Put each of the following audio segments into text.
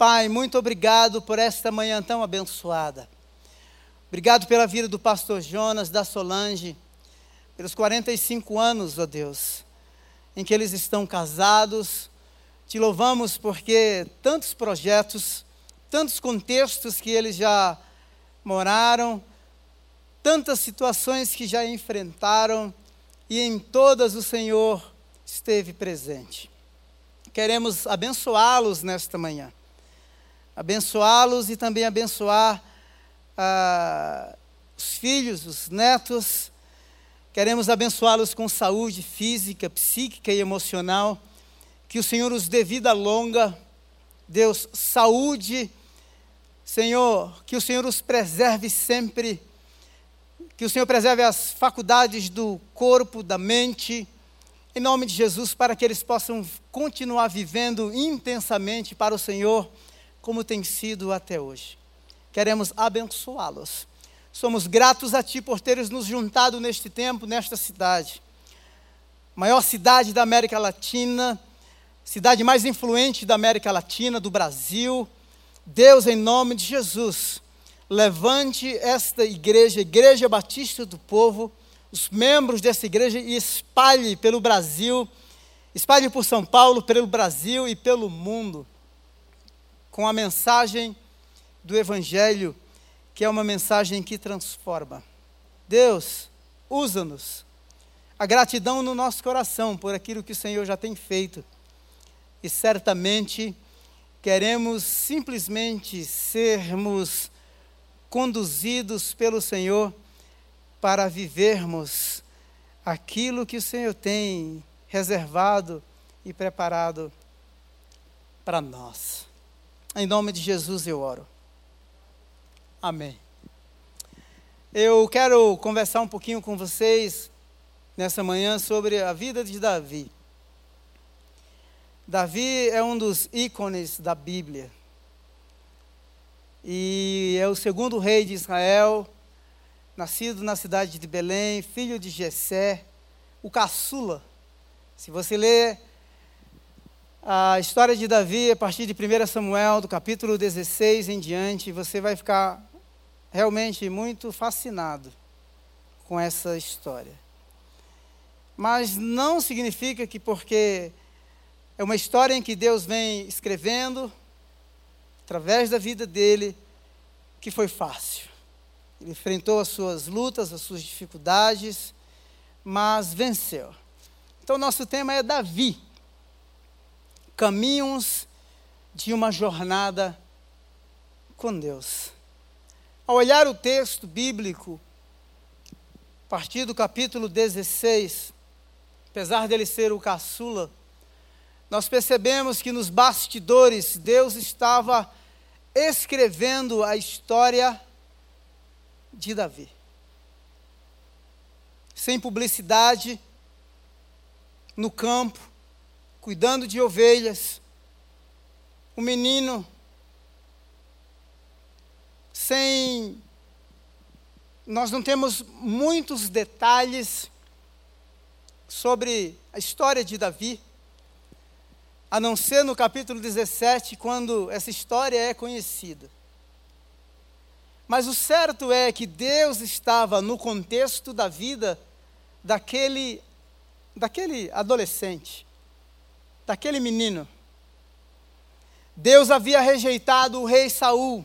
Pai, muito obrigado por esta manhã tão abençoada. Obrigado pela vida do pastor Jonas, da Solange, pelos 45 anos, ó Deus, em que eles estão casados. Te louvamos porque tantos projetos, tantos contextos que eles já moraram, tantas situações que já enfrentaram, e em todas o Senhor esteve presente. Queremos abençoá-los nesta manhã. Abençoá-los e também abençoar ah, os filhos, os netos. Queremos abençoá-los com saúde física, psíquica e emocional. Que o Senhor os dê vida longa. Deus, saúde. Senhor, que o Senhor os preserve sempre. Que o Senhor preserve as faculdades do corpo, da mente em nome de Jesus, para que eles possam continuar vivendo intensamente para o Senhor, como tem sido até hoje. Queremos abençoá-los. Somos gratos a Ti por teres nos juntado neste tempo, nesta cidade. Maior cidade da América Latina, cidade mais influente da América Latina, do Brasil. Deus, em nome de Jesus, levante esta igreja, Igreja Batista do Povo, os membros dessa igreja e espalhe pelo Brasil, espalhe por São Paulo, pelo Brasil e pelo mundo, com a mensagem do Evangelho, que é uma mensagem que transforma. Deus, usa-nos. A gratidão no nosso coração por aquilo que o Senhor já tem feito. E certamente queremos simplesmente sermos conduzidos pelo Senhor para vivermos aquilo que o Senhor tem reservado e preparado para nós. Em nome de Jesus eu oro. Amém. Eu quero conversar um pouquinho com vocês nessa manhã sobre a vida de Davi. Davi é um dos ícones da Bíblia. E é o segundo rei de Israel nascido na cidade de Belém, filho de Jessé, o caçula. Se você ler a história de Davi a partir de 1 Samuel, do capítulo 16 em diante, você vai ficar realmente muito fascinado com essa história. Mas não significa que porque é uma história em que Deus vem escrevendo através da vida dele que foi fácil. Ele enfrentou as suas lutas, as suas dificuldades, mas venceu. Então, nosso tema é Davi. Caminhos de uma jornada com Deus. Ao olhar o texto bíblico, a partir do capítulo 16, apesar dele ser o caçula, nós percebemos que nos bastidores Deus estava escrevendo a história de Davi. Sem publicidade, no campo, cuidando de ovelhas, o menino sem. Nós não temos muitos detalhes sobre a história de Davi, a não ser no capítulo 17, quando essa história é conhecida. Mas o certo é que Deus estava no contexto da vida daquele, daquele adolescente, daquele menino. Deus havia rejeitado o rei Saul.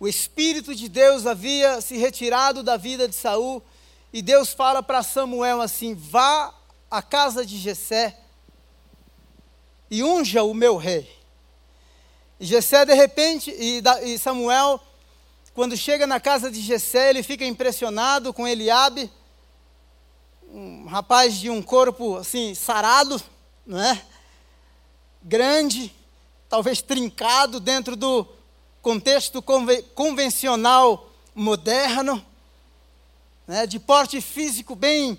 O espírito de Deus havia se retirado da vida de Saul e Deus fala para Samuel assim: "Vá à casa de Jessé e unja o meu rei". E Jessé de repente e Samuel quando chega na casa de Jessé, ele fica impressionado com Eliabe, um rapaz de um corpo assim sarado, né? Grande, talvez trincado dentro do contexto convencional moderno, né? De porte físico bem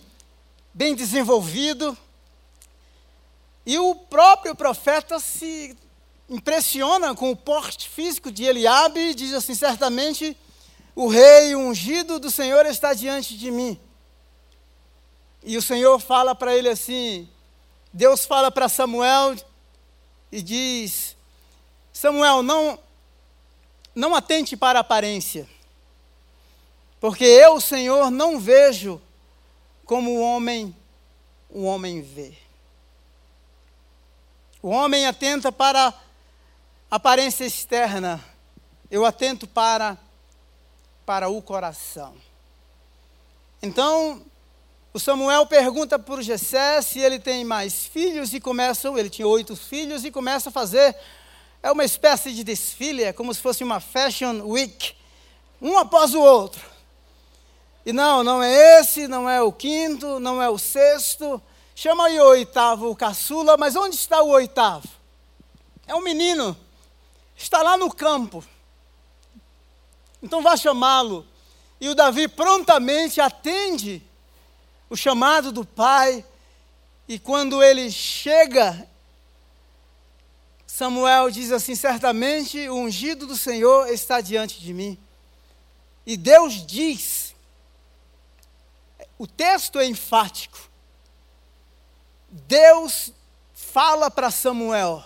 bem desenvolvido. E o próprio profeta se impressiona com o porte físico de Eliabe e diz assim: certamente o rei ungido do Senhor está diante de mim. E o Senhor fala para ele assim: Deus fala para Samuel e diz: Samuel, não, não atente para a aparência, porque eu, Senhor, não vejo como o homem, o homem vê. O homem atenta para a aparência externa, eu atento para, para o coração. Então, o Samuel pergunta o Jessé se ele tem mais filhos e começa, ele tinha oito filhos e começa a fazer, é uma espécie de desfile, é como se fosse uma fashion week, um após o outro. E não, não é esse, não é o quinto, não é o sexto, chama aí o oitavo, o caçula, mas onde está o oitavo? É um menino, está lá no campo. Então vá chamá-lo. E o Davi prontamente atende o chamado do pai. E quando ele chega, Samuel diz assim: certamente o ungido do Senhor está diante de mim. E Deus diz, o texto é enfático. Deus fala para Samuel: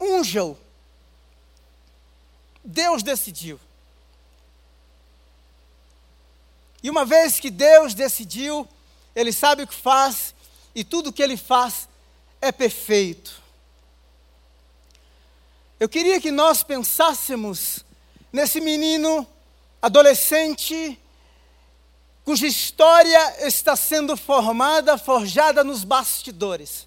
unja-o. Deus decidiu. E uma vez que Deus decidiu, Ele sabe o que faz, e tudo o que Ele faz é perfeito. Eu queria que nós pensássemos nesse menino adolescente, cuja história está sendo formada, forjada nos bastidores.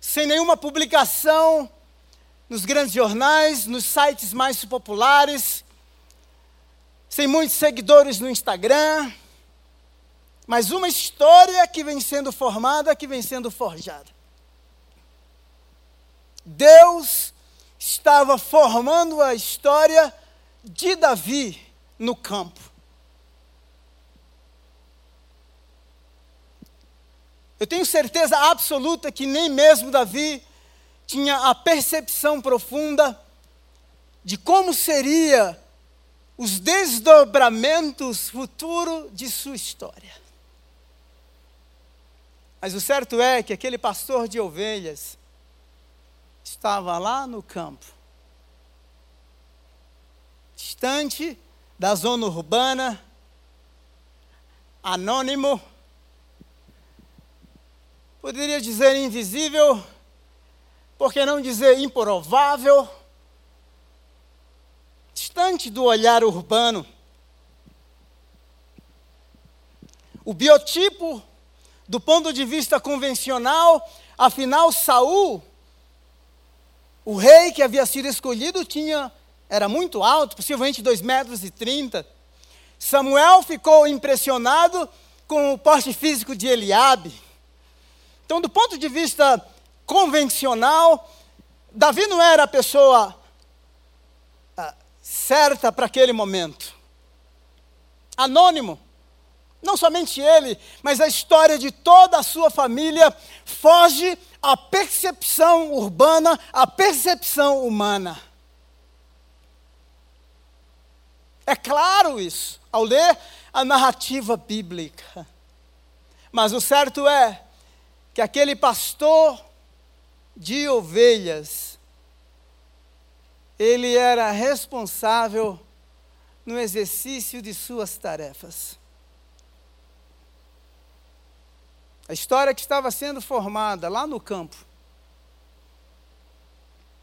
Sem nenhuma publicação nos grandes jornais, nos sites mais populares, sem muitos seguidores no Instagram, mas uma história que vem sendo formada, que vem sendo forjada. Deus estava formando a história de Davi no campo. Eu tenho certeza absoluta que nem mesmo Davi tinha a percepção profunda de como seria os desdobramentos futuros de sua história. Mas o certo é que aquele pastor de ovelhas estava lá no campo, distante da zona urbana, anônimo, poderia dizer invisível, por que não dizer improvável? Distante do olhar urbano. O biotipo, do ponto de vista convencional, afinal, Saul, o rei que havia sido escolhido, tinha, era muito alto, possivelmente 2 metros e 30. Samuel ficou impressionado com o porte físico de Eliabe. Então, do ponto de vista convencional, Davi não era a pessoa certa para aquele momento. Anônimo. Não somente ele, mas a história de toda a sua família foge à percepção urbana, à percepção humana. É claro isso, ao ler a narrativa bíblica. Mas o certo é que aquele pastor de ovelhas ele era responsável no exercício de suas tarefas. A história que estava sendo formada lá no campo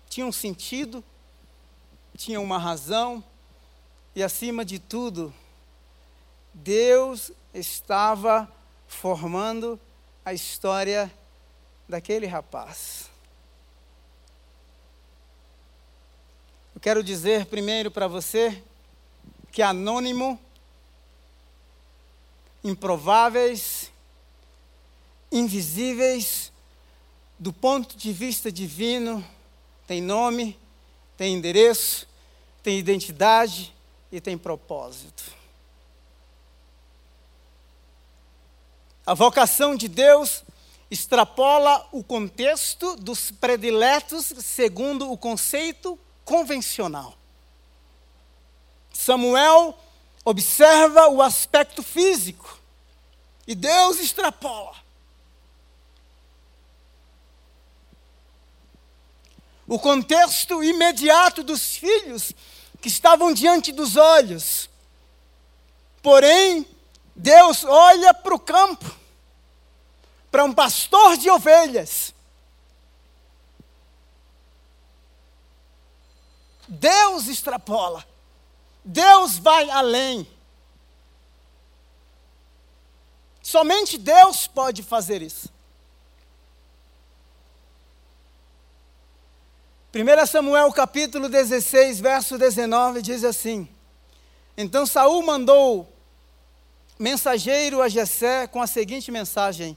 tinha um sentido, tinha uma razão, e acima de tudo, Deus estava formando a história daquele rapaz. Quero dizer primeiro para você que anônimo, improváveis, invisíveis, do ponto de vista divino, tem nome, tem endereço, tem identidade e tem propósito. A vocação de Deus extrapola o contexto dos prediletos segundo o conceito convencional. Samuel observa o aspecto físico e Deus extrapola. o contexto imediato dos filhos que estavam diante dos olhos. Porém, Deus olha para o campo, para um pastor de ovelhas. Deus extrapola, Deus vai além. Somente Deus pode fazer isso. 1 Samuel capítulo 16, verso 19 diz assim: Então Saul mandou mensageiro a Jessé com a seguinte mensagem: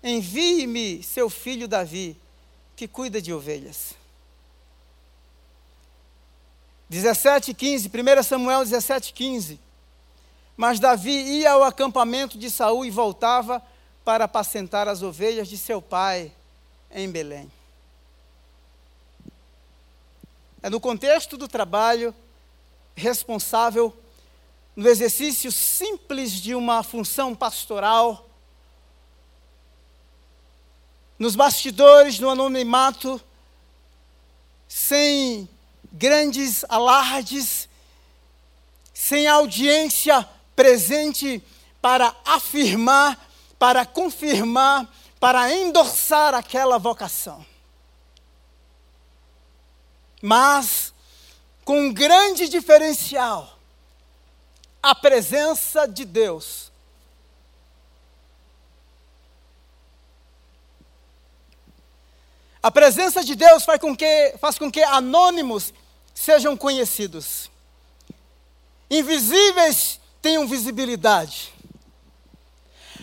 Envie-me seu filho Davi, que cuida de ovelhas. 17, 15, 1 Samuel 17, 15. Mas Davi ia ao acampamento de Saul e voltava para apacentar as ovelhas de seu pai em Belém. É no contexto do trabalho responsável, no exercício simples de uma função pastoral, nos bastidores, no anonimato, sem grandes alardes, sem audiência presente para afirmar, para confirmar, para endossar aquela vocação mas com um grande diferencial: a presença de Deus. A presença de Deus faz com que, faz com que anônimos sejam conhecidos, invisíveis tenham visibilidade,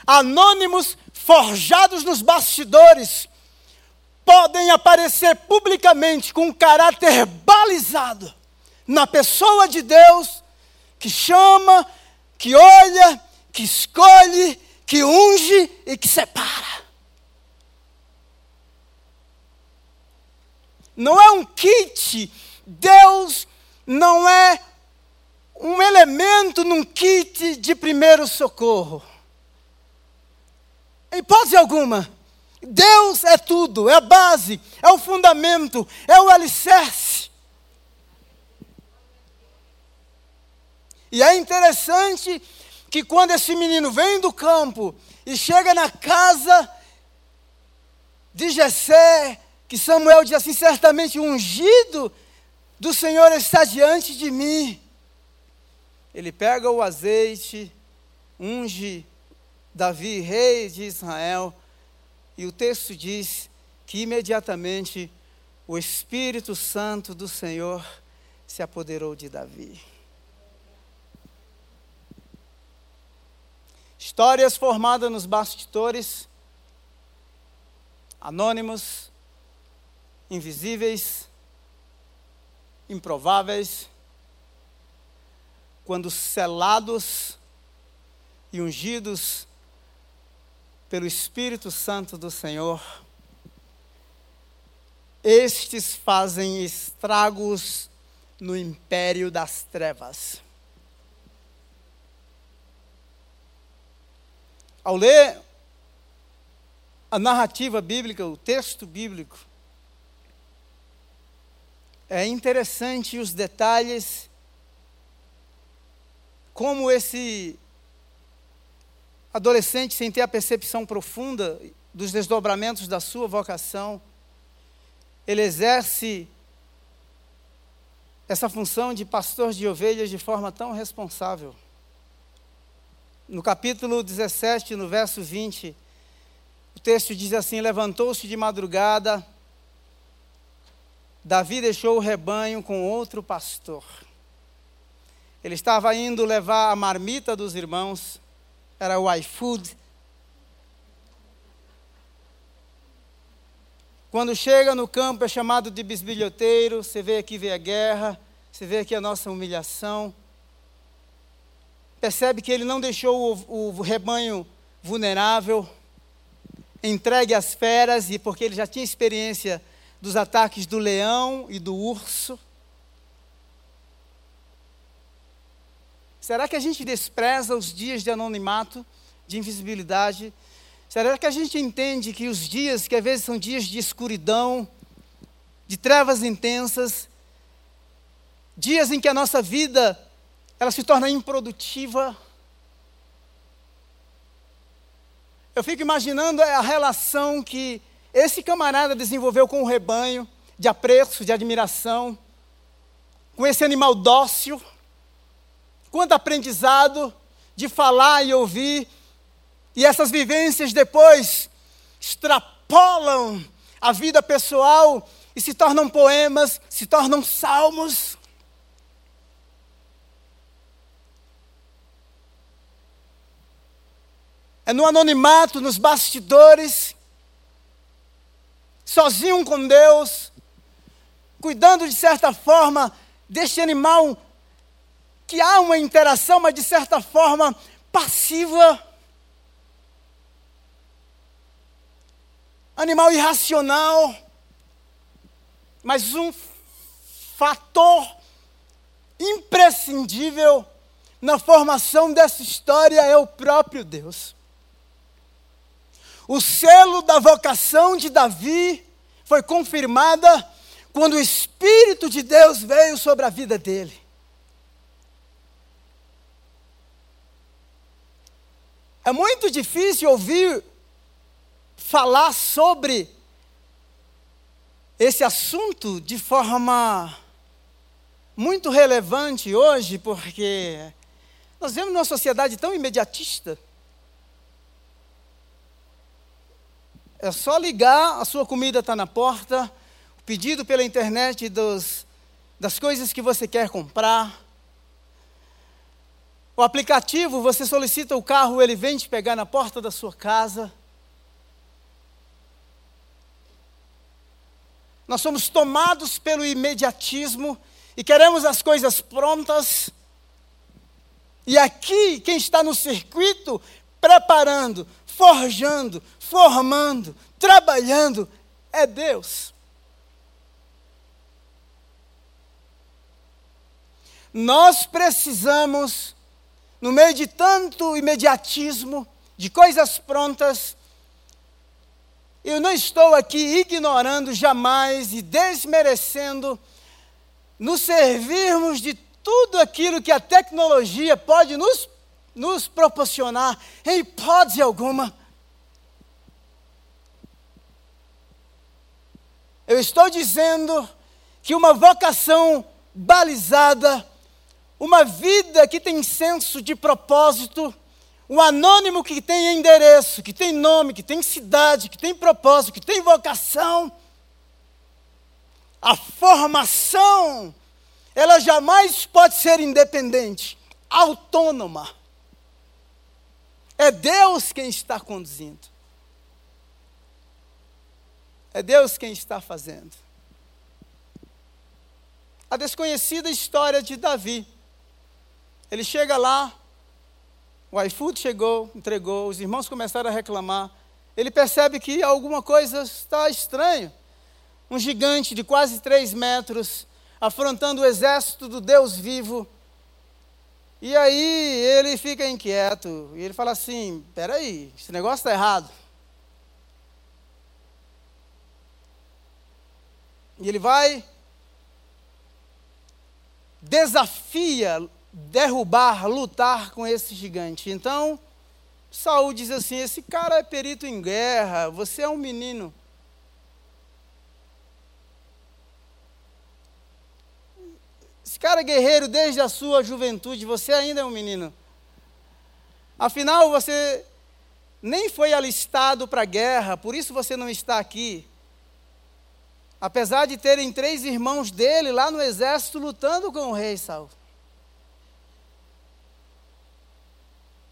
anônimos forjados nos bastidores podem aparecer publicamente com um caráter balizado na pessoa de Deus, que chama, que olha, que escolhe, que unge e que separa. Não é um kit, Deus não é um elemento num kit de primeiro socorro. Em hipótese alguma, Deus é tudo, é a base, é o fundamento, é o alicerce. E é interessante que quando esse menino vem do campo e chega na casa de Jessé, que Samuel diz assim, certamente ungido do Senhor está diante de mim. Ele pega o azeite, unge Davi, rei de Israel, e o texto diz que imediatamente o Espírito Santo do Senhor se apoderou de Davi. Histórias formadas nos bastidores, anônimos, invisíveis, improváveis, quando selados e ungidos pelo Espírito Santo do Senhor, estes fazem estragos no império das trevas. Ao ler a narrativa bíblica, o texto bíblico, é interessante os detalhes, como esse adolescente sem ter a percepção profunda dos desdobramentos da sua vocação, ele exerce essa função de pastor de ovelhas de forma tão responsável. No capítulo 17, no verso 20, o texto diz assim: Levantou-se de madrugada, Davi deixou o rebanho com outro pastor. Ele estava indo levar a marmita dos irmãos era o iFood. Quando chega no campo é chamado de bisbilhoteiro, você vê aqui vê a guerra, você vê aqui a nossa humilhação. Percebe que ele não deixou o, o rebanho vulnerável, entregue às feras, e porque ele já tinha experiência dos ataques do leão e do urso. Será que a gente despreza os dias de anonimato, de invisibilidade? Será que a gente entende que os dias, que às vezes são dias de escuridão, de trevas intensas, dias em que a nossa vida ela se torna improdutiva. Eu fico imaginando a relação que esse camarada desenvolveu com o rebanho, de apreço, de admiração, com esse animal dócil, quanto aprendizado de falar e ouvir, e essas vivências depois extrapolam a vida pessoal e se tornam poemas, se tornam salmos. É no anonimato, nos bastidores, sozinho com Deus, cuidando de certa forma deste animal que há uma interação, mas de certa forma passiva. Animal irracional, mas um fator imprescindível na formação dessa história é o próprio Deus. O selo da vocação de Davi foi confirmada quando o Espírito de Deus veio sobre a vida dele. É muito difícil ouvir falar sobre esse assunto de forma muito relevante hoje, porque nós vivemos numa sociedade tão imediatista. É só ligar, a sua comida está na porta, o pedido pela internet dos, das coisas que você quer comprar. O aplicativo, você solicita o carro, ele vem te pegar na porta da sua casa. Nós somos tomados pelo imediatismo e queremos as coisas prontas. E aqui, quem está no circuito, preparando, forjando, formando, trabalhando, é Deus. Nós precisamos no meio de tanto imediatismo, de coisas prontas, eu não estou aqui ignorando jamais e desmerecendo nos servirmos de tudo aquilo que a tecnologia pode nos, nos proporcionar, em hipótese alguma. Eu estou dizendo que uma vocação balizada uma vida que tem senso de propósito, um anônimo que tem endereço, que tem nome, que tem cidade, que tem propósito, que tem vocação. A formação, ela jamais pode ser independente, autônoma. É Deus quem está conduzindo. É Deus quem está fazendo. A desconhecida história de Davi. Ele chega lá, o iFood chegou, entregou, os irmãos começaram a reclamar. Ele percebe que alguma coisa está estranha. Um gigante de quase três metros, afrontando o exército do Deus vivo. E aí ele fica inquieto, e ele fala assim: peraí, esse negócio está errado. E ele vai, desafia derrubar, lutar com esse gigante. Então, Saul diz assim: esse cara é perito em guerra, você é um menino. Esse cara é guerreiro desde a sua juventude, você ainda é um menino. Afinal, você nem foi alistado para a guerra, por isso você não está aqui. Apesar de terem três irmãos dele lá no exército lutando com o rei Saul.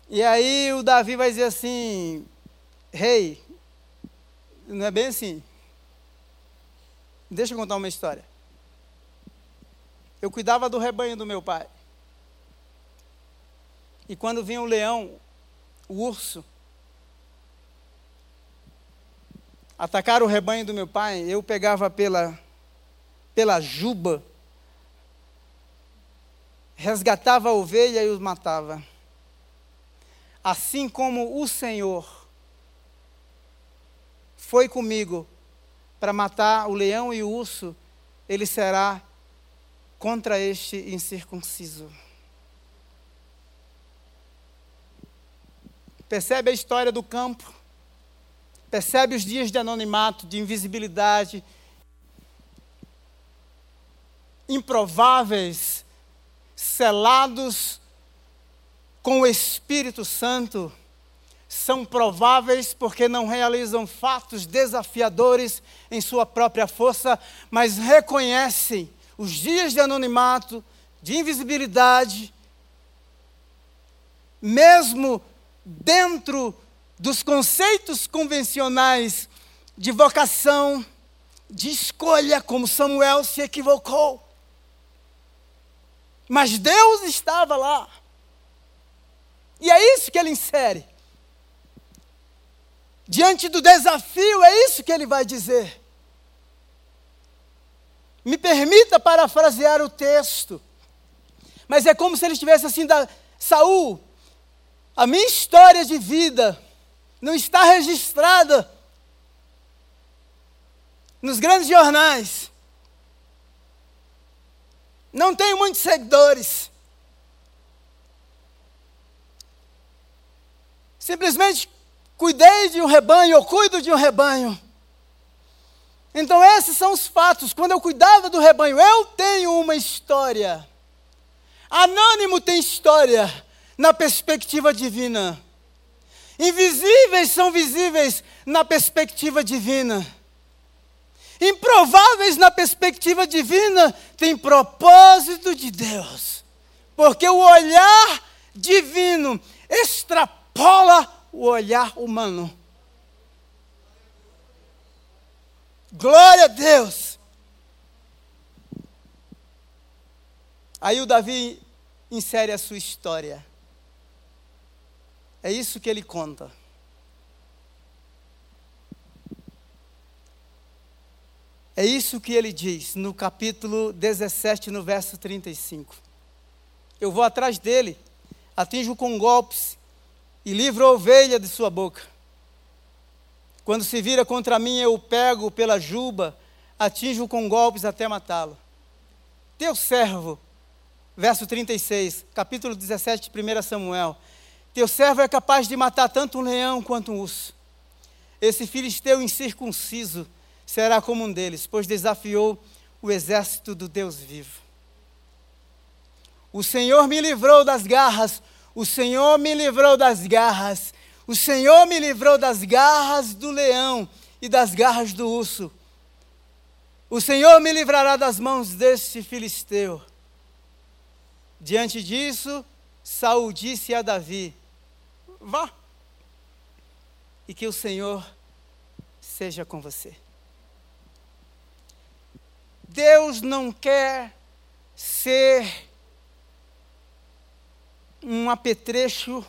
E aí o Davi vai dizer assim: Rei, não é bem assim. Deixa eu contar uma história. Eu cuidava do rebanho do meu pai. E quando vinha o leão, o urso, atacar o rebanho do meu pai, eu pegava pela, pela juba, resgatava a ovelha e os matava assim como o Senhor foi comigo para matar o leão e o urso ele será contra este incircunciso. Percebe a história do campo? Percebe os dias de anonimato, de invisibilidade, improváveis, selados com o Espírito Santo, são prováveis porque não realizam fatos desafiadores em sua própria força, mas reconhecem os dias de anonimato, de invisibilidade, mesmo dentro dos conceitos convencionais de vocação, de escolha, como Samuel se equivocou. Mas Deus estava lá. E é isso que ele insere. Diante do desafio, é isso que ele vai dizer. Me permita parafrasear o texto. Mas é como se ele estivesse assim, da, Saul, a minha história de vida não está registrada nos grandes jornais. Não tenho muitos seguidores. Simplesmente cuidei de um rebanho, eu cuido de um rebanho. Então, esses são os fatos. Quando eu cuidava do rebanho, eu tenho uma história. Anônimo tem história na perspectiva divina. Invisíveis são visíveis na perspectiva divina. Improváveis na perspectiva divina tem propósito de Deus. Porque o olhar divino extrapola o olhar humano. Glória a Deus! Aí o Davi insere a sua história. É isso que ele conta. É isso que ele diz no capítulo 17, no verso 35. Eu vou atrás dele, atinjo com golpes e livro a ovelha de sua boca. Quando se vira contra mim, eu o pego pela juba, atinjo com golpes até matá-lo. Teu servo, verso 36, capítulo 17 de 1 Samuel. Teu servo é capaz de matar tanto um leão quanto um urso. Esse filisteu incircunciso será como um deles, pois desafiou o exército do Deus vivo. O Senhor me livrou das garras, o Senhor me livrou das garras o Senhor me livrou das garras do leão e das garras do urso. O Senhor me livrará das mãos deste filisteu. Diante disso, Saul disse a Davi: Vá, e que o Senhor seja com você. Deus não quer ser um apetrecho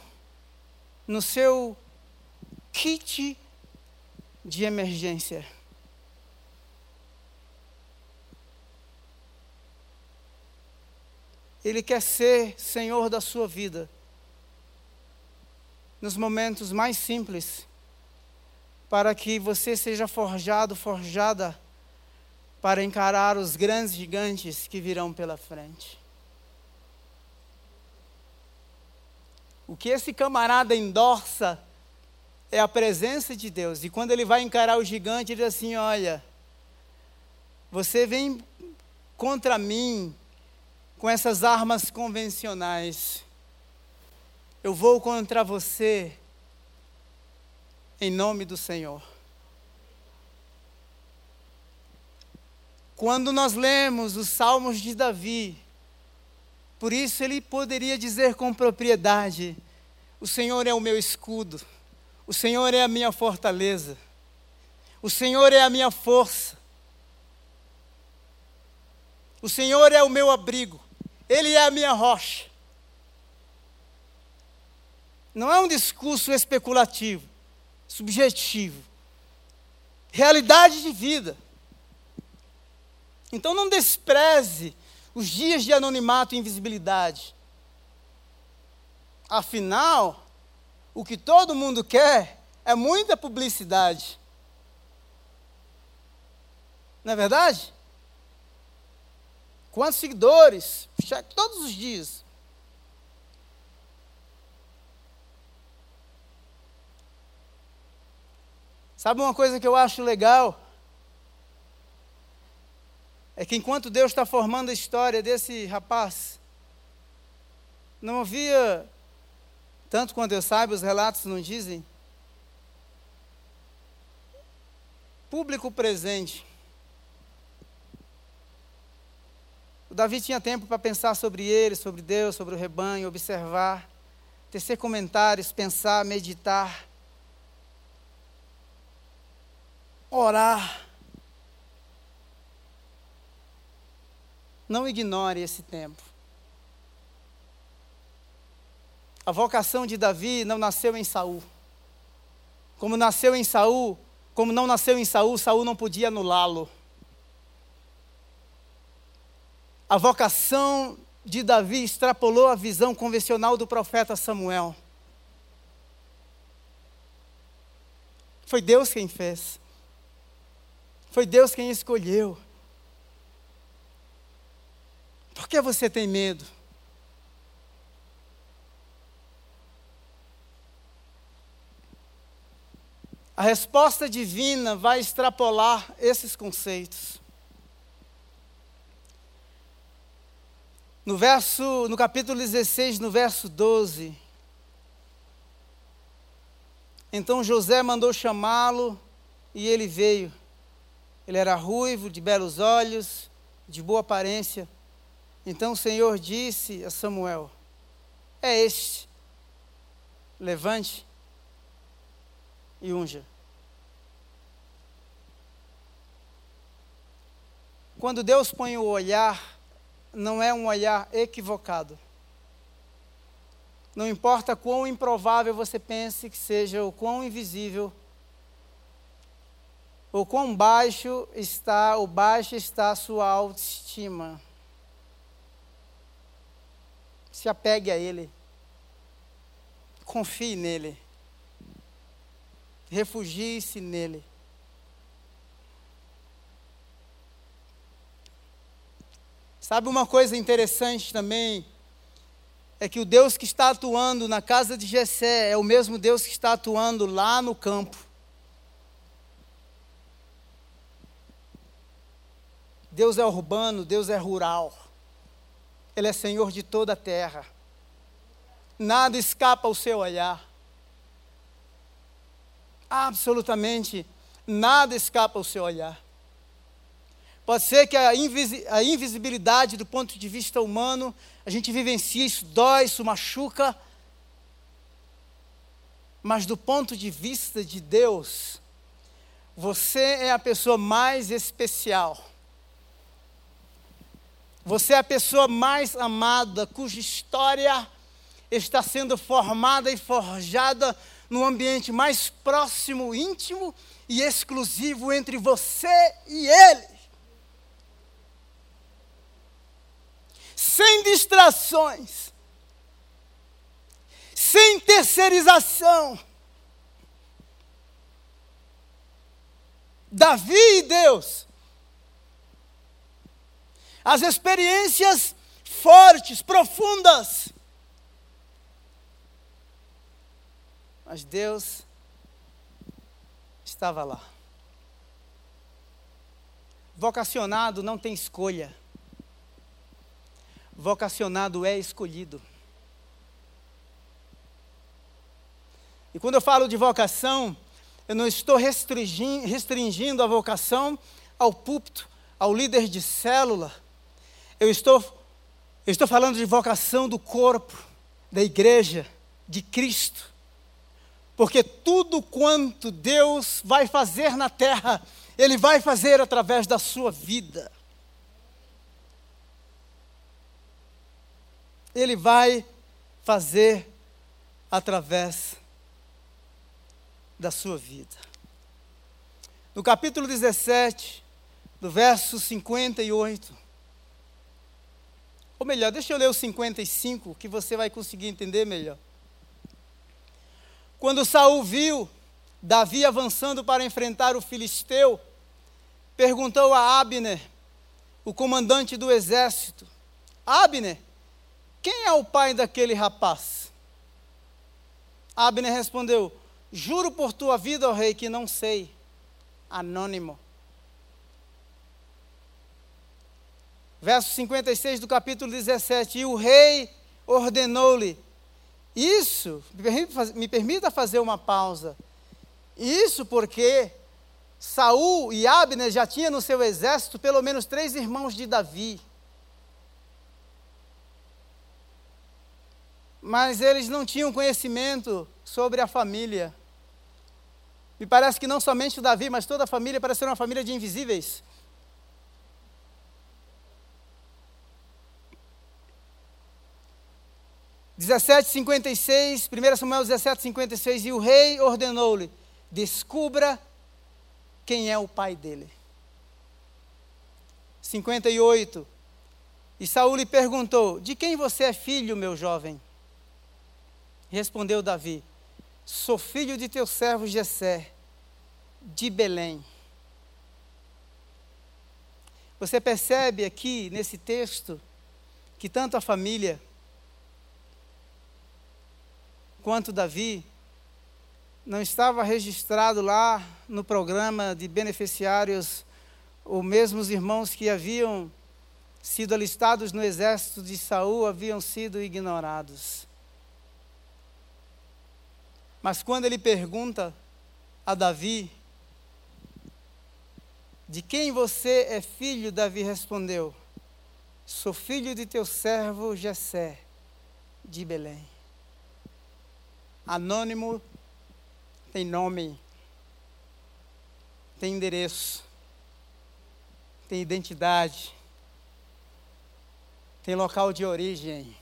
no seu kit de emergência. Ele quer ser Senhor da sua vida. Nos momentos mais simples, para que você seja forjado, forjada, para encarar os grandes gigantes que virão pela frente. O que esse camarada endorça é a presença de Deus. E quando ele vai encarar o gigante, ele diz assim: Olha, você vem contra mim com essas armas convencionais. Eu vou contra você em nome do Senhor. Quando nós lemos os Salmos de Davi, por isso ele poderia dizer com propriedade: O Senhor é o meu escudo, o Senhor é a minha fortaleza, o Senhor é a minha força, o Senhor é o meu abrigo, Ele é a minha rocha. Não é um discurso especulativo, subjetivo. Realidade de vida. Então não despreze os dias de anonimato e invisibilidade. Afinal, o que todo mundo quer é muita publicidade. Não é verdade? Quantos seguidores? Cheque todos os dias. Sabe uma coisa que eu acho legal? É que enquanto Deus está formando a história desse rapaz, não havia, tanto quanto eu saiba, os relatos não dizem, público presente. O Davi tinha tempo para pensar sobre ele, sobre Deus, sobre o rebanho, observar, tecer comentários, pensar, meditar, orar. Não ignore esse tempo. A vocação de Davi não nasceu em Saul. Como nasceu em Saul, como não nasceu em Saul, Saul não podia anulá-lo. A vocação de Davi extrapolou a visão convencional do profeta Samuel. Foi Deus quem fez. Foi Deus quem escolheu. Por que você tem medo? A resposta divina vai extrapolar esses conceitos. No verso, no capítulo 16, no verso 12, então José mandou chamá-lo e ele veio. Ele era ruivo, de belos olhos, de boa aparência. Então o Senhor disse a Samuel: É este, levante e unja. Quando Deus põe o olhar, não é um olhar equivocado. Não importa quão improvável você pense que seja, ou quão invisível, ou quão baixo está, ou baixa está a sua autoestima se apegue a Ele. Confie nele. Refugie-se nele. Sabe uma coisa interessante também? É que o Deus que está atuando na casa de Jessé é o mesmo Deus que está atuando lá no campo. Deus é urbano, Deus é rural. Ele é Senhor de toda a terra. Nada escapa ao seu olhar. Absolutamente nada escapa ao seu olhar. Pode ser que a, a invisibilidade do ponto de vista humano, a gente vivencia, isso dói, isso machuca. Mas do ponto de vista de Deus, você é a pessoa mais especial você é a pessoa mais amada, cuja história está sendo formada e forjada no ambiente mais próximo, íntimo e exclusivo entre você e Ele. Sem distrações, sem terceirização. Davi e Deus as experiências fortes, profundas. Mas Deus estava lá. Vocacionado não tem escolha. Vocacionado é escolhido. E quando eu falo de vocação, eu não estou restringindo, a vocação ao púlpito, ao líder de célula eu estou, eu estou falando de vocação do corpo, da igreja, de Cristo. Porque tudo quanto Deus vai fazer na terra, Ele vai fazer através da sua vida. Ele vai fazer através da sua vida. No capítulo 17, do verso 58, ou melhor, deixa eu ler o 55, que você vai conseguir entender melhor. Quando Saul viu Davi avançando para enfrentar o filisteu, perguntou a Abner: o comandante do exército: Abner, quem é o pai daquele rapaz? Abner respondeu: Juro por tua vida, ó rei, que não sei. Anônimo. Verso 56 do capítulo 17: E o rei ordenou-lhe: Isso, me permita fazer uma pausa. Isso porque Saul e Abner já tinham no seu exército pelo menos três irmãos de Davi. Mas eles não tinham conhecimento sobre a família. Me parece que não somente o Davi, mas toda a família parece ser uma família de invisíveis. Dezessete cinquenta e seis, 1 Samuel 17, 56, e o rei ordenou-lhe, descubra quem é o pai dele. 58. E Saul lhe perguntou: De quem você é filho, meu jovem? Respondeu Davi: Sou filho de teu servo Jessé, de Belém. Você percebe aqui nesse texto que tanto a família quanto Davi não estava registrado lá no programa de beneficiários os mesmos irmãos que haviam sido alistados no exército de Saul haviam sido ignorados. Mas quando ele pergunta a Davi, de quem você é filho, Davi respondeu: Sou filho de teu servo Jessé, de Belém. Anônimo tem nome, tem endereço, tem identidade, tem local de origem.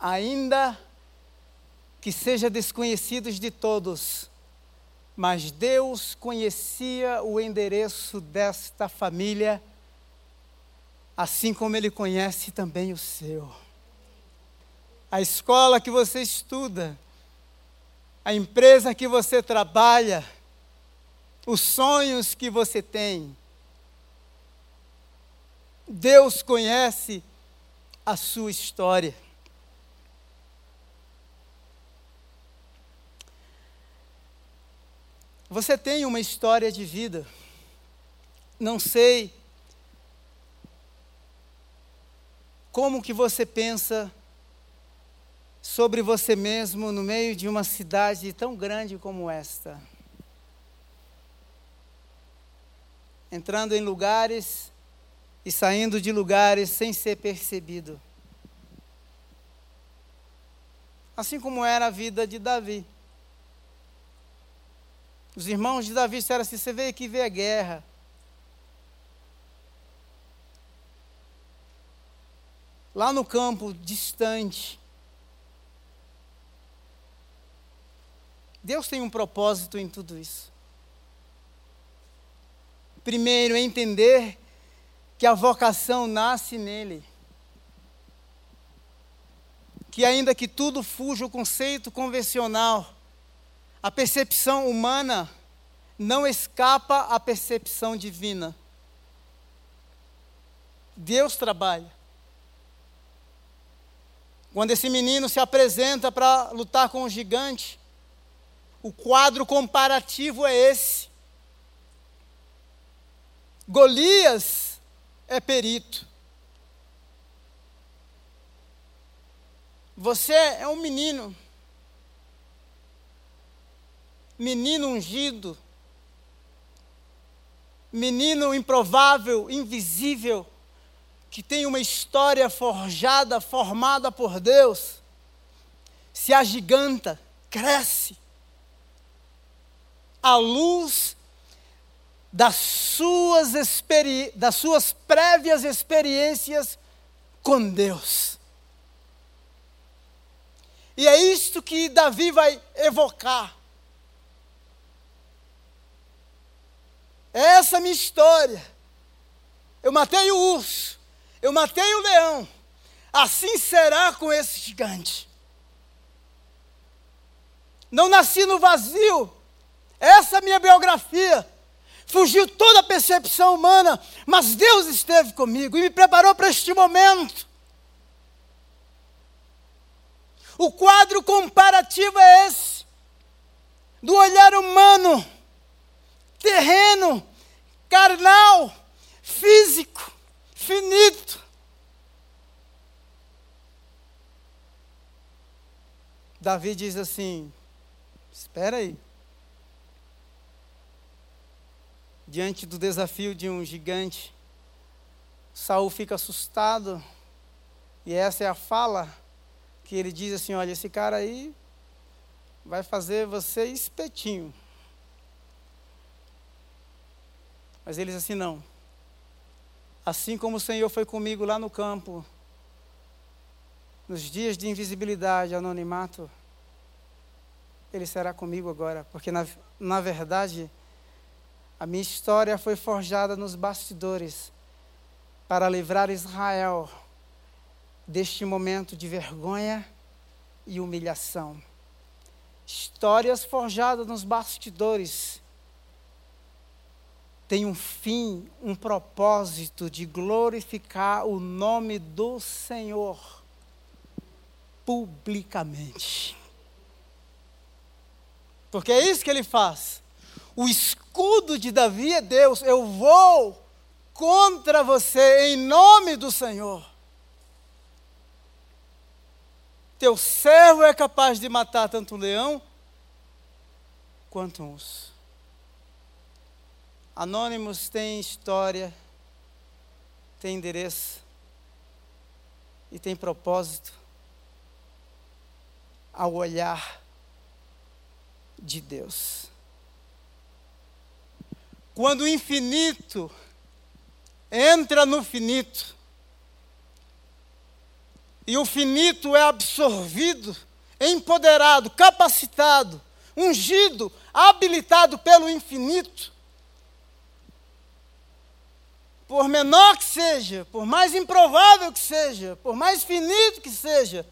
Ainda que seja desconhecidos de todos, mas Deus conhecia o endereço desta família, assim como Ele conhece também o seu a escola que você estuda, a empresa que você trabalha, os sonhos que você tem. Deus conhece a sua história. Você tem uma história de vida. Não sei como que você pensa sobre você mesmo no meio de uma cidade tão grande como esta. Entrando em lugares e saindo de lugares sem ser percebido. Assim como era a vida de Davi. Os irmãos de Davi disseram assim: você veio aqui ver a guerra. Lá no campo distante, Deus tem um propósito em tudo isso. Primeiro, é entender que a vocação nasce nele. Que ainda que tudo fuja o conceito convencional, a percepção humana não escapa à percepção divina. Deus trabalha. Quando esse menino se apresenta para lutar com o gigante, o quadro comparativo é esse. Golias é perito. Você é um menino. Menino ungido. Menino improvável, invisível, que tem uma história forjada, formada por Deus. Se agiganta, cresce à luz das suas, das suas prévias experiências com Deus. E é isto que Davi vai evocar. É essa minha história. Eu matei o urso, eu matei o leão. Assim será com esse gigante. Não nasci no vazio, essa é minha biografia. fugiu toda a percepção humana, mas Deus esteve comigo e me preparou para este momento. O quadro comparativo é esse: do olhar humano, terreno, carnal, físico, finito. Davi diz assim: espera aí. Diante do desafio de um gigante, Saul fica assustado, e essa é a fala que ele diz assim: olha, esse cara aí vai fazer você espetinho. Mas ele diz assim: não. Assim como o Senhor foi comigo lá no campo, nos dias de invisibilidade, anonimato, Ele será comigo agora, porque na, na verdade, a minha história foi forjada nos bastidores para livrar Israel deste momento de vergonha e humilhação. Histórias forjadas nos bastidores têm um fim, um propósito de glorificar o nome do Senhor publicamente. Porque é isso que ele faz. O escudo de Davi é Deus. Eu vou contra você em nome do Senhor. Teu servo é capaz de matar tanto um leão quanto um urso. Anônimos tem história, tem endereço e tem propósito ao olhar de Deus. Quando o infinito entra no finito, e o finito é absorvido, empoderado, capacitado, ungido, habilitado pelo infinito. Por menor que seja, por mais improvável que seja, por mais finito que seja,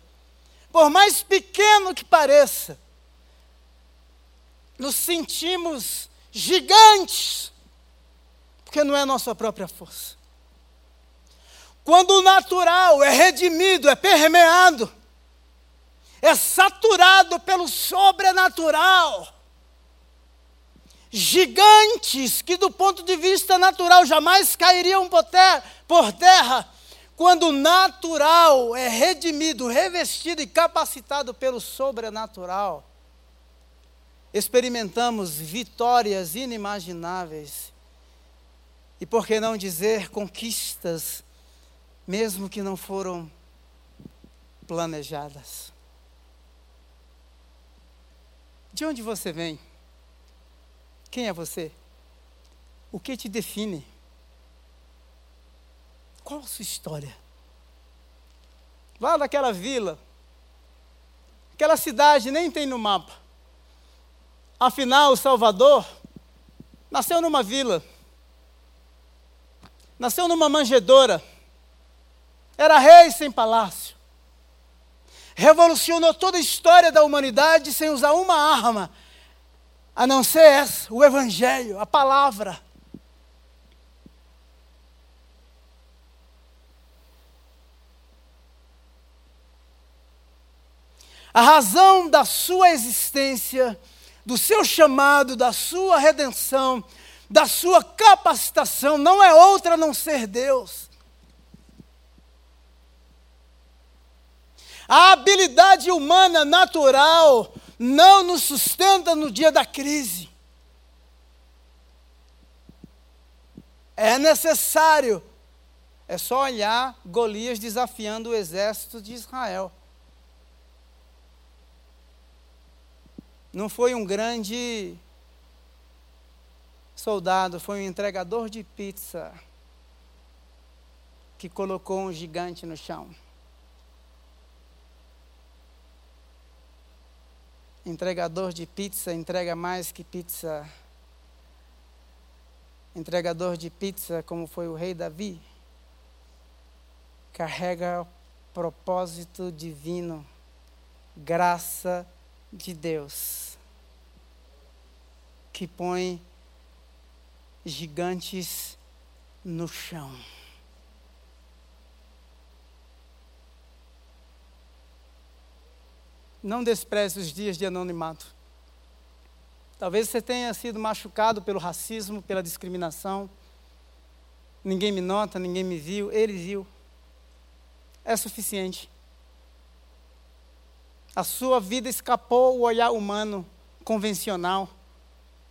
por mais pequeno que pareça, nos sentimos gigantes, não é nossa própria força. Quando o natural é redimido, é permeado, é saturado pelo sobrenatural. Gigantes que, do ponto de vista natural, jamais cairiam por terra, quando o natural é redimido, revestido e capacitado pelo sobrenatural, experimentamos vitórias inimagináveis. E por que não dizer conquistas mesmo que não foram planejadas. De onde você vem? Quem é você? O que te define? Qual a sua história? Lá naquela vila, aquela cidade nem tem no mapa. Afinal, Salvador nasceu numa vila, nasceu numa manjedoura era rei sem palácio. Revolucionou toda a história da humanidade sem usar uma arma, a não ser essa, o Evangelho, a palavra. A razão da sua existência, do seu chamado, da sua redenção, da sua capacitação, não é outra a não ser Deus. A habilidade humana natural não nos sustenta no dia da crise. É necessário. É só olhar Golias desafiando o exército de Israel. Não foi um grande soldado, foi um entregador de pizza que colocou um gigante no chão. Entregador de pizza entrega mais que pizza. Entregador de pizza, como foi o rei Davi, carrega propósito divino, graça de Deus, que põe gigantes no chão. Não despreze os dias de anonimato. Talvez você tenha sido machucado pelo racismo, pela discriminação. Ninguém me nota, ninguém me viu, ele viu. É suficiente. A sua vida escapou o olhar humano convencional,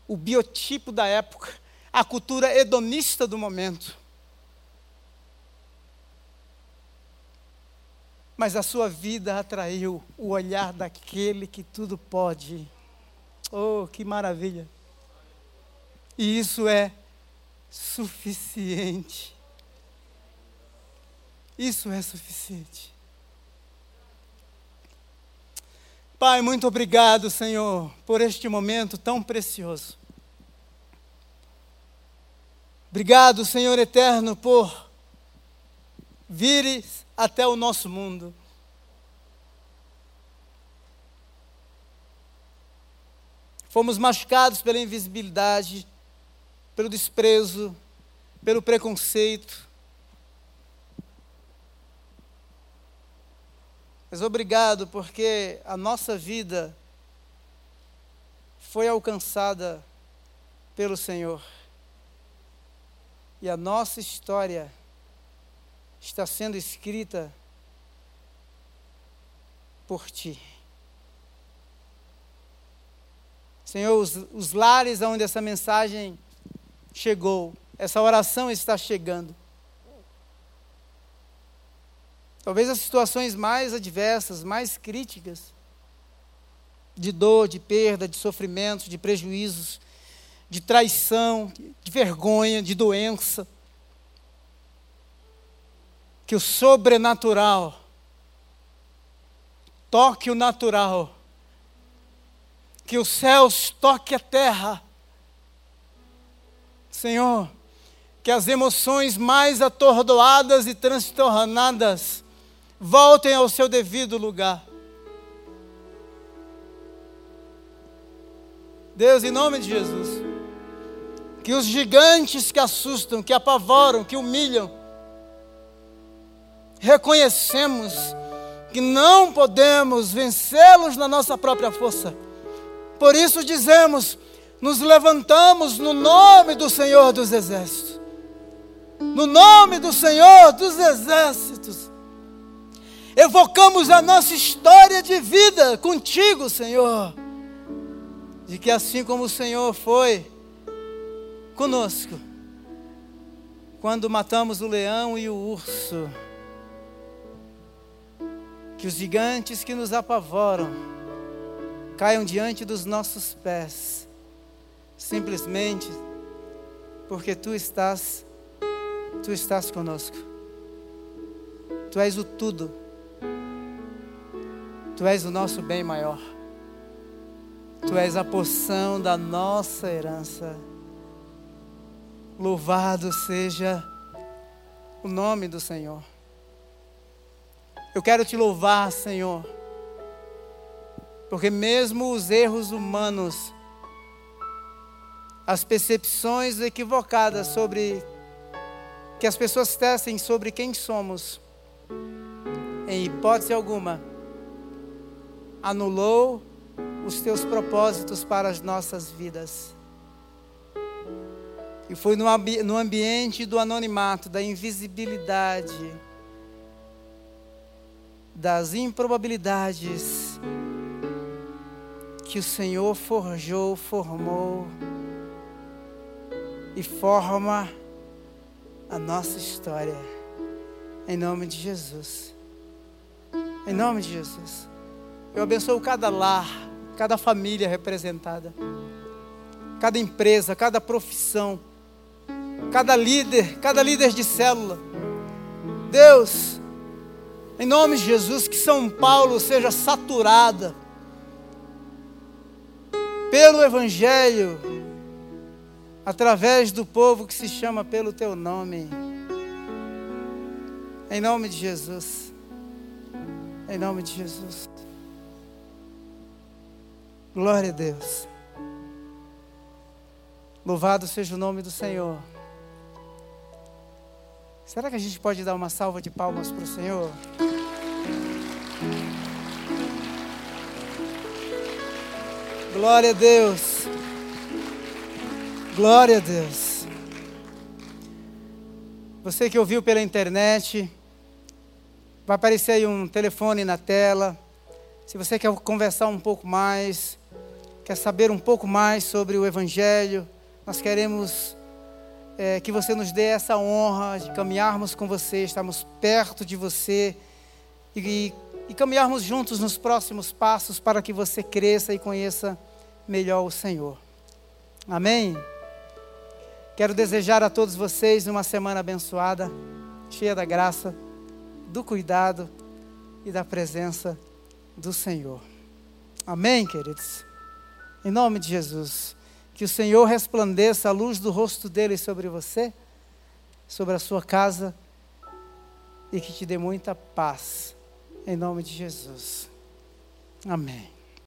o biotipo da época, a cultura hedonista do momento. mas a sua vida atraiu o olhar daquele que tudo pode. Oh, que maravilha! E isso é suficiente. Isso é suficiente. Pai, muito obrigado, Senhor, por este momento tão precioso. Obrigado, Senhor eterno, por vires até o nosso mundo. Fomos machucados pela invisibilidade, pelo desprezo, pelo preconceito. Mas obrigado, porque a nossa vida foi alcançada pelo Senhor. E a nossa história está sendo escrita por ti. Senhor, os, os lares onde essa mensagem chegou, essa oração está chegando. Talvez as situações mais adversas, mais críticas, de dor, de perda, de sofrimento, de prejuízos, de traição, de vergonha, de doença, que o sobrenatural toque o natural, que os céus toque a terra. Senhor, que as emoções mais atordoadas e transtornadas voltem ao seu devido lugar. Deus, em nome de Jesus, que os gigantes que assustam, que apavoram, que humilham, reconhecemos que não podemos vencê-los na nossa própria força. Por isso dizemos: nos levantamos no nome do Senhor dos Exércitos. No nome do Senhor dos Exércitos. Evocamos a nossa história de vida contigo, Senhor. De que assim como o Senhor foi conosco, quando matamos o leão e o urso, que os gigantes que nos apavoram caiam diante dos nossos pés, simplesmente porque tu estás, tu estás conosco. Tu és o tudo. Tu és o nosso bem maior. Tu és a porção da nossa herança. Louvado seja o nome do Senhor. Eu quero te louvar, Senhor, porque mesmo os erros humanos, as percepções equivocadas sobre que as pessoas tecem sobre quem somos, em hipótese alguma, anulou os teus propósitos para as nossas vidas. E foi no, no ambiente do anonimato, da invisibilidade, das improbabilidades que o Senhor forjou, formou e forma a nossa história. Em nome de Jesus. Em nome de Jesus. Eu abençoo cada lar, cada família representada, cada empresa, cada profissão, cada líder, cada líder de célula. Deus, em nome de Jesus, que São Paulo seja saturada pelo Evangelho, através do povo que se chama pelo Teu nome. Em nome de Jesus. Em nome de Jesus. Glória a Deus. Louvado seja o nome do Senhor. Será que a gente pode dar uma salva de palmas para o Senhor? Glória a Deus. Glória a Deus. Você que ouviu pela internet, vai aparecer aí um telefone na tela. Se você quer conversar um pouco mais, quer saber um pouco mais sobre o Evangelho, nós queremos é, que você nos dê essa honra de caminharmos com você, estarmos perto de você e, e caminharmos juntos nos próximos passos para que você cresça e conheça melhor o Senhor. Amém? Quero desejar a todos vocês uma semana abençoada, cheia da graça, do cuidado e da presença do Senhor. Amém, queridos? Em nome de Jesus. Que o Senhor resplandeça a luz do rosto dele sobre você, sobre a sua casa e que te dê muita paz. Em nome de Jesus. Amém.